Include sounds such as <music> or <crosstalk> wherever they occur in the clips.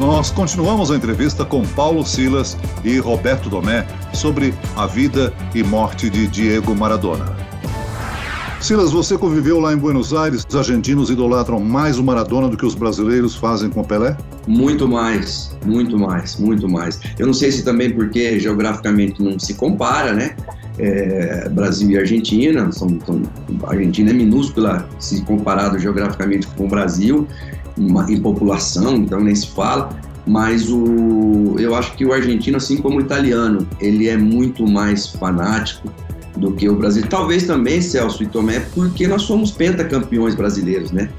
Nós continuamos a entrevista com Paulo Silas e Roberto Domé sobre a vida e morte de Diego Maradona. Silas, você conviveu lá em Buenos Aires. Os argentinos idolatram mais o Maradona do que os brasileiros fazem com o Pelé? Muito mais, muito mais, muito mais. Eu não sei se também porque geograficamente não se compara, né? É, Brasil e Argentina, são, são, a Argentina é minúscula se comparado geograficamente com o Brasil, em população, então nem se fala. Mas o, eu acho que o argentino, assim como o italiano, ele é muito mais fanático do que o Brasil. Talvez também, Celso e Tomé, porque nós somos pentacampeões brasileiros, né?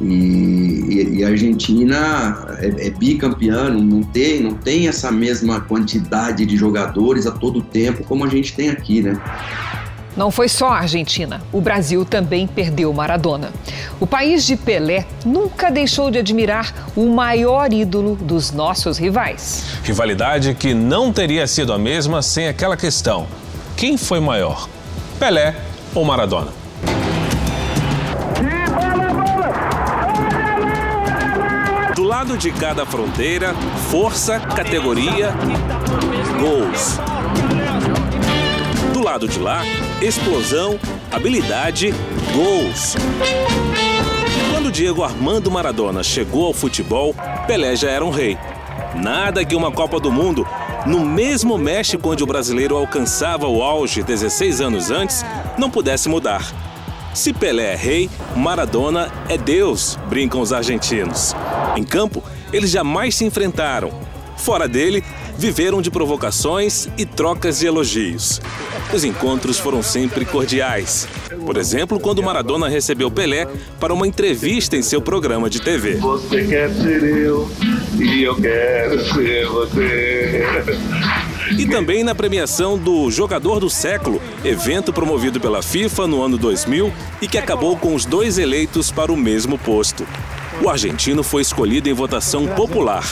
E, e, e a Argentina é, é bicampeã, não tem, não tem essa mesma quantidade de jogadores a todo tempo como a gente tem aqui, né? Não foi só a Argentina. O Brasil também perdeu Maradona. O país de Pelé nunca deixou de admirar o maior ídolo dos nossos rivais. Rivalidade que não teria sido a mesma sem aquela questão: quem foi maior, Pelé ou Maradona? De cada fronteira, força, categoria, gols. Do lado de lá, explosão, habilidade, gols. Quando Diego Armando Maradona chegou ao futebol, Pelé já era um rei. Nada que uma Copa do Mundo, no mesmo México onde o brasileiro alcançava o auge 16 anos antes, não pudesse mudar. Se Pelé é rei, Maradona é Deus, brincam os argentinos. Em campo, eles jamais se enfrentaram. Fora dele, viveram de provocações e trocas de elogios. Os encontros foram sempre cordiais. Por exemplo, quando Maradona recebeu Pelé para uma entrevista em seu programa de TV. Você quer ser eu e eu quero ser você. E também na premiação do Jogador do Século, evento promovido pela FIFA no ano 2000 e que acabou com os dois eleitos para o mesmo posto. O argentino foi escolhido em votação popular.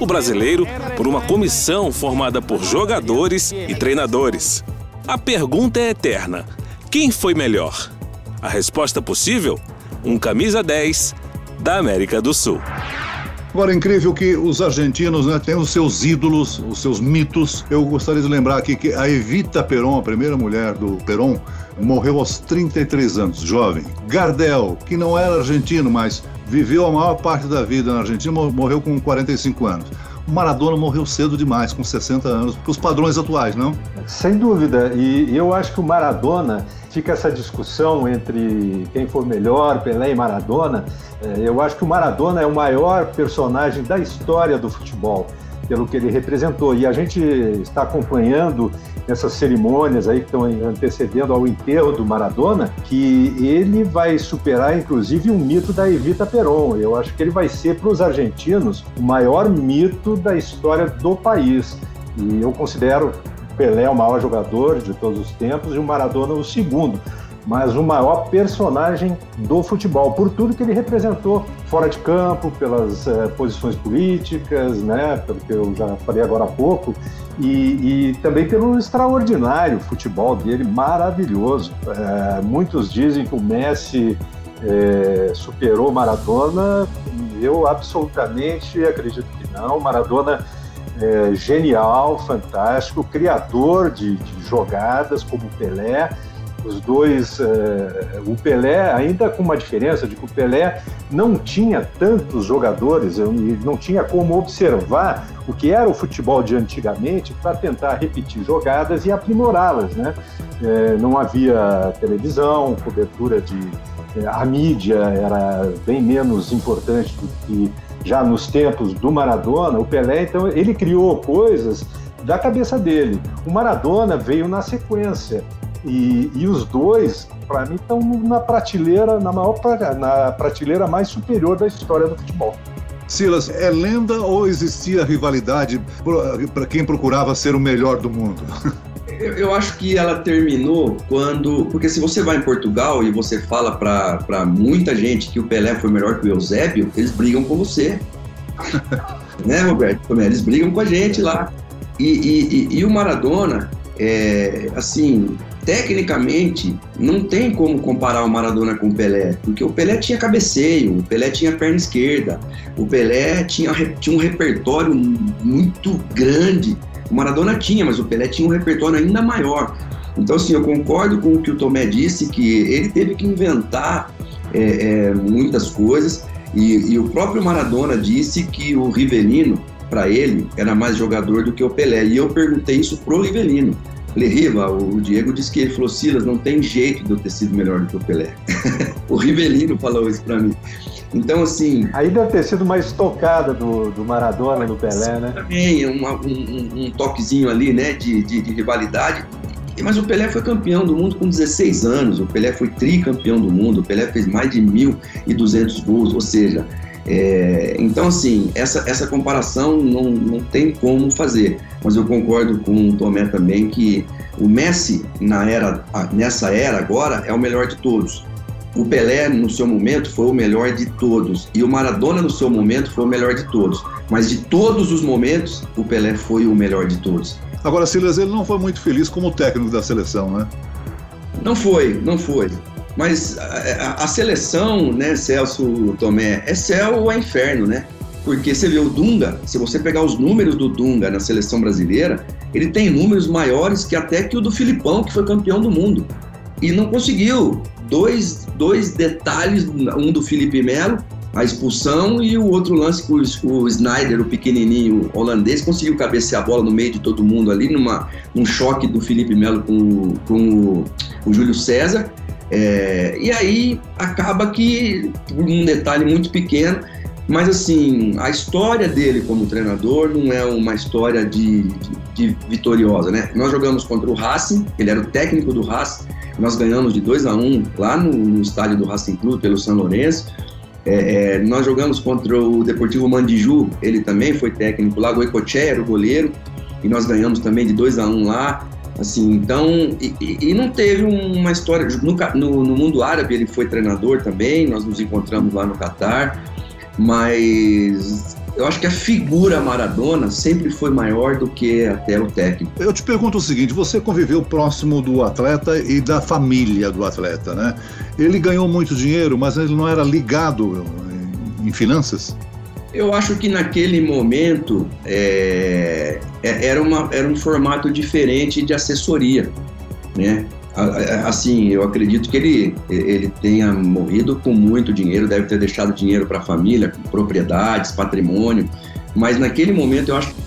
O brasileiro, por uma comissão formada por jogadores e treinadores. A pergunta é eterna: quem foi melhor? A resposta possível? Um camisa 10 da América do Sul. Agora, é incrível que os argentinos né, têm os seus ídolos, os seus mitos. Eu gostaria de lembrar aqui que a Evita Peron, a primeira mulher do Peron, morreu aos 33 anos, jovem. Gardel, que não era argentino, mas viveu a maior parte da vida na Argentina, morreu com 45 anos. Maradona morreu cedo demais, com 60 anos, para os padrões atuais, não? Sem dúvida. E eu acho que o Maradona, fica essa discussão entre quem for melhor, Pelé e Maradona. É, eu acho que o Maradona é o maior personagem da história do futebol pelo que ele representou. E a gente está acompanhando essas cerimônias aí que estão antecedendo ao enterro do Maradona, que ele vai superar inclusive um mito da Evita Peron. Eu acho que ele vai ser para os argentinos o maior mito da história do país. E eu considero Pelé o maior jogador de todos os tempos e o Maradona o segundo mas o maior personagem do futebol, por tudo que ele representou fora de campo, pelas é, posições políticas, né, pelo que eu já falei agora há pouco, e, e também pelo extraordinário futebol dele, maravilhoso. É, muitos dizem que o Messi é, superou Maradona, eu absolutamente acredito que não. Maradona é genial, fantástico, criador de, de jogadas como Pelé, os dois, é, o Pelé, ainda com uma diferença de que o Pelé não tinha tantos jogadores, não tinha como observar o que era o futebol de antigamente para tentar repetir jogadas e aprimorá-las. Né? É, não havia televisão, cobertura de. É, a mídia era bem menos importante do que já nos tempos do Maradona. O Pelé, então, ele criou coisas da cabeça dele. O Maradona veio na sequência. E, e os dois, para mim, estão na prateleira, na maior na prateleira mais superior da história do futebol. Silas, é lenda ou existia rivalidade para quem procurava ser o melhor do mundo? <laughs> Eu, eu, acho que ela terminou quando. Porque se você vai em Portugal e você fala para muita gente que o Pelé foi melhor que o Eusébio, eles brigam com você. <laughs> né, Roberto? Eles brigam com a gente lá. E, e, e, e o Maradona, é, assim, tecnicamente, não tem como comparar o Maradona com o Pelé, porque o Pelé tinha cabeceio, o Pelé tinha perna esquerda, o Pelé tinha, tinha um repertório muito grande. O Maradona tinha, mas o Pelé tinha um repertório ainda maior. Então, assim, eu concordo com o que o Tomé disse, que ele teve que inventar é, é, muitas coisas, e, e, o próprio Maradona disse que o Rivelino, para ele, era mais jogador do que o Pelé. E eu perguntei isso pro Rivelino. Falei, Riva, o Diego disse que ele falou, Silas, não tem jeito de eu ter sido melhor do que o Pelé. <laughs> o Rivelino falou isso para mim. Então, assim. Aí deve ter sido uma estocada do, do Maradona no Pelé, né? Também, uma, um, um, toquezinho ali, né, de, de, de, rivalidade. Mas o Pelé foi campeão do mundo com 16 anos, o Pelé foi tricampeão do mundo, o Pelé fez mais de 1.200 gols, ou seja, é, então, assim, essa, essa comparação não, não tem como fazer. Mas eu concordo com o Tomé também que o Messi, na era, nessa era agora, é o melhor de todos. O Pelé, no seu momento, foi o melhor de todos. E o Maradona, no seu momento, foi o melhor de todos. Mas de todos os momentos, o Pelé foi o melhor de todos. Agora, Silas, ele não foi muito feliz como técnico da seleção, né? Não foi, não foi. Mas a, a, seleção, né, Celso Tomé, é céu ou é inferno, né? Porque você vê o Dunga, se você pegar os números do Dunga na seleção brasileira, ele tem números maiores que até que o do Filipão, que foi campeão do mundo. E não conseguiu. Dois, dois detalhes, um do Felipe Melo, a expulsão, e o outro lance que o, o Snyder, o pequenininho holandês, conseguiu cabecear a bola no meio de todo mundo ali, numa, num choque do Felipe Melo com, com o, o Júlio César. É, e aí acaba que, por um detalhe muito pequeno, mas assim, a história dele como treinador não é uma história de, de, de vitoriosa, né? Nós jogamos contra o Racing, ele era o técnico do Racing, nós ganhamos de 2 a 1 um, lá no, no, estádio do Racing Clube, pelo São Lourenço. É, é, nós jogamos contra o Deportivo Mandiju, ele também foi técnico lá, o Ecoché era o goleiro, e nós ganhamos também de 2 a 1 um lá. Assim, então, e, e, não teve uma história. No, no, no, mundo árabe ele foi treinador também, nós nos encontramos lá no Catar, mas eu acho que a figura Maradona sempre foi maior do que até o técnico. Eu te pergunto o seguinte: você conviveu próximo do atleta e da família do atleta, né? Ele ganhou muito dinheiro, mas ele não era ligado em finanças? Eu acho que naquele momento é, é, era, uma, era um formato diferente de assessoria, né? Assim, eu acredito que ele, ele tenha morrido com muito dinheiro, deve ter deixado dinheiro para a família, propriedades, patrimônio, mas naquele momento eu acho que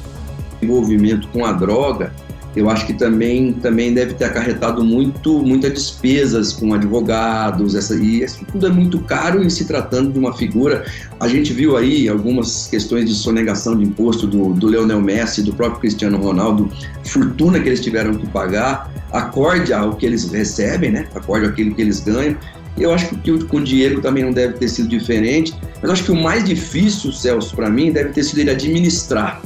o envolvimento com a droga eu acho que também, também deve ter acarretado muito, muitas despesas com advogados, essa, e isso tudo é muito caro em se tratando de uma figura. A gente viu aí algumas questões de sonegação de imposto do, do Leonel Messi, do próprio Cristiano Ronaldo, fortuna que eles tiveram que pagar, acorde ao que eles recebem, né? acorde àquilo que eles ganham. Eu acho que com o Diego também não deve ter sido diferente, mas acho que o mais difícil, Celso, para mim, deve ter sido ele administrar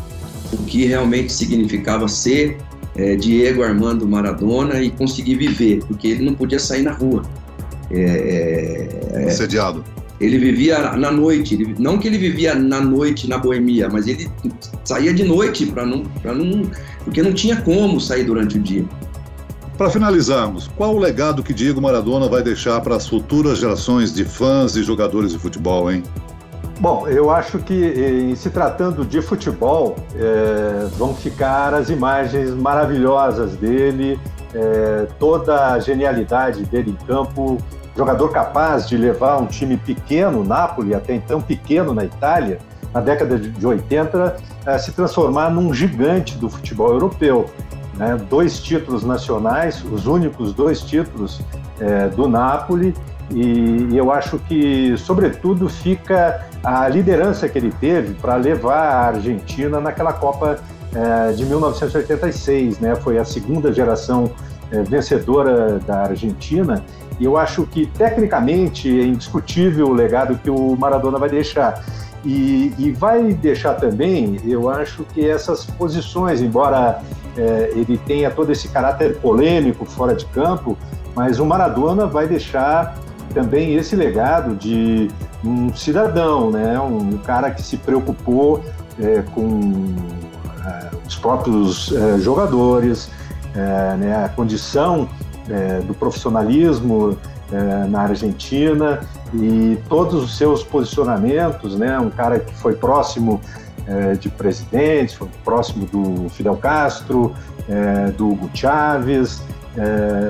o que realmente significava ser é, Diego Armando Maradona e conseguir viver, porque ele não podia sair na rua. É, é, Assediado. Ele vivia na noite, ele, não que ele vivia na noite na boemia, mas ele saía de noite para não, não, porque não tinha como sair durante o dia. Para finalizarmos, qual o legado que Diego Maradona vai deixar para as futuras gerações de fãs e jogadores de futebol, hein? Bom, eu acho que em se tratando de futebol, é, vão ficar as imagens maravilhosas dele, é, toda a genialidade dele em campo, jogador capaz de levar um time pequeno, Napoli, até então pequeno na Itália, na década de 80, é, se transformar num gigante do futebol europeu. Né? Dois títulos nacionais, os únicos dois títulos do Napoli, e, eu acho que, sobretudo, fica a liderança que ele teve para levar a Argentina naquela Copa é, de 1986, né? Foi a segunda geração é, vencedora da Argentina e eu acho que tecnicamente é indiscutível o legado que o Maradona vai deixar. E, e vai deixar também, eu acho que essas posições, embora é, ele tenha todo esse caráter polêmico fora de campo, mas o Maradona vai deixar também esse legado de um cidadão, né? um cara que se preocupou é, com é, os próprios é, jogadores, é, né, a condição é, do profissionalismo é, na Argentina e todos os seus posicionamentos, né, um cara que foi próximo de presidentes, foi próximo do Fidel Castro, do Hugo Chávez,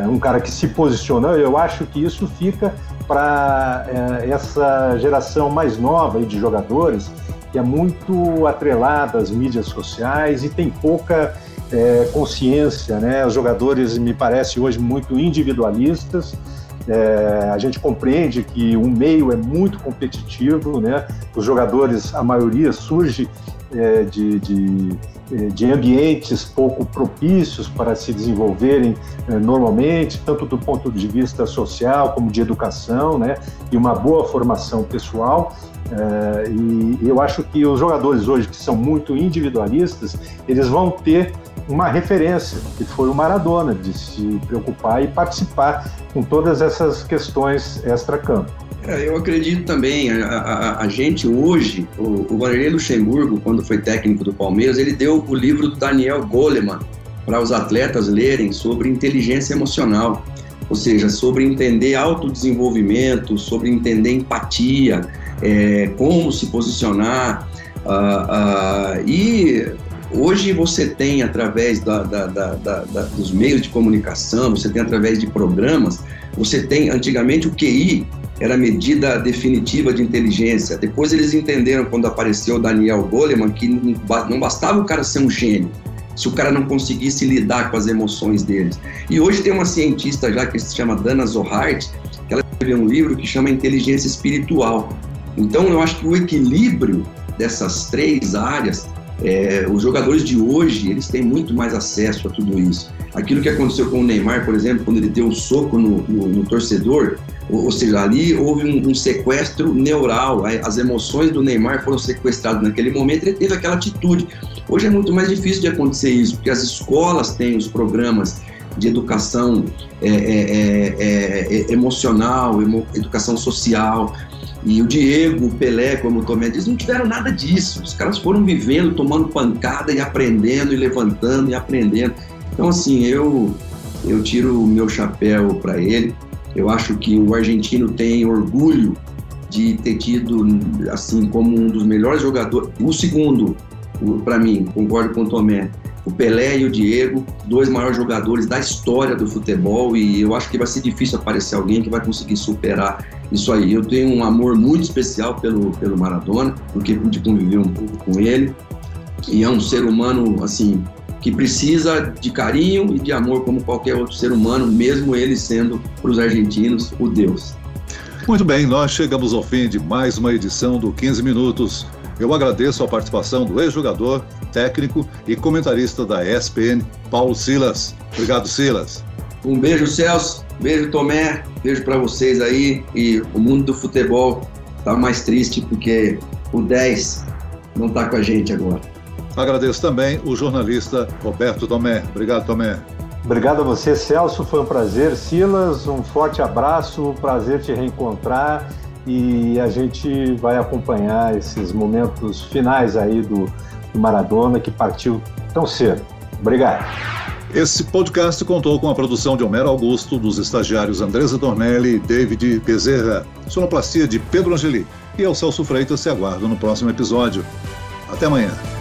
um cara que se posicionou. Eu acho que isso fica para essa geração mais nova de jogadores que é muito atrelada às mídias sociais e tem pouca é, consciência, né? Os jogadores me parecem hoje muito individualistas. É, a gente compreende que o meio é muito competitivo, né? Os jogadores, a maioria surge é, de, de, de, ambientes pouco propícios para se desenvolverem é, normalmente, tanto do ponto de vista social como de educação, né? E uma boa formação pessoal. É, e eu acho que os jogadores hoje que são muito individualistas, eles vão ter uma referência, que foi o Maradona, de se preocupar e participar com todas essas questões extra-campo. É, eu acredito também, a, a, a gente hoje, o, o Vanderlei Luxemburgo, quando foi técnico do Palmeiras, ele deu o livro do Daniel Goleman para os atletas lerem sobre inteligência emocional, ou seja, sobre entender autodesenvolvimento, sobre entender empatia, é, como se posicionar. Uh, uh, e hoje você tem, através da, da, da, dos meios de comunicação, você tem através de programas, você tem, antigamente o QI era a medida definitiva de inteligência. Depois eles entenderam, quando apareceu o Daniel Goleman, que não bastava o cara ser um gênio, se o cara não conseguisse lidar com as emoções deles. E hoje tem uma cientista já que se chama Dana Zohart, que ela escreveu um livro que chama Inteligência Espiritual. Então, eu acho que o equilíbrio dessas três áreas, é, os jogadores de hoje, eles têm muito mais acesso a tudo isso. Aquilo que aconteceu com o Neymar, por exemplo, quando ele deu um soco no, no, no, torcedor, ou, seja, ali houve um, um, sequestro neural, as emoções do Neymar foram sequestradas naquele momento, ele teve aquela atitude. Hoje é muito mais difícil de acontecer isso, porque as escolas têm os programas de educação é, é, é, é emocional, emo, educação social, e o Diego, o Pelé, como o Tomé diz, não tiveram nada disso. Os caras foram vivendo, tomando pancada e aprendendo, e levantando e aprendendo. Então, assim, eu, eu tiro o meu chapéu para ele. Eu acho que o argentino tem orgulho de ter tido, assim, como um dos melhores jogadores. O segundo, para mim, concordo com o Tomé, o Pelé e o Diego, dois maiores jogadores da história do futebol, e eu acho que vai ser difícil aparecer alguém que vai conseguir superar isso aí. Eu tenho um amor muito especial pelo, pelo Maradona, porque pude conviver um pouco com ele, e é um ser humano, assim, que precisa de carinho e de amor como qualquer outro ser humano, mesmo ele sendo, para os argentinos, o Deus. Muito bem, nós chegamos ao fim de mais uma edição do 15 Minutos. Eu agradeço a participação do ex-jogador, técnico e comentarista da ESPN, Paulo Silas. Obrigado, Silas. Um beijo, Celso. Beijo, Tomé. Beijo para vocês aí. E o mundo do futebol tá mais triste porque o 10 não tá com a gente agora. Agradeço também o jornalista Roberto Tomé. Obrigado, Tomé. Obrigado a você, Celso. Foi um prazer. Silas, um forte abraço. Prazer te reencontrar e a gente vai acompanhar esses momentos finais aí do, do Maradona que partiu tão cedo. Obrigado. Esse podcast contou com a produção de Homero Augusto, dos estagiários Andresa Tornelli e David Bezerra, sonoplastia de Pedro Angeli. E eu, Celso Freitas, se aguardo no próximo episódio. Até amanhã.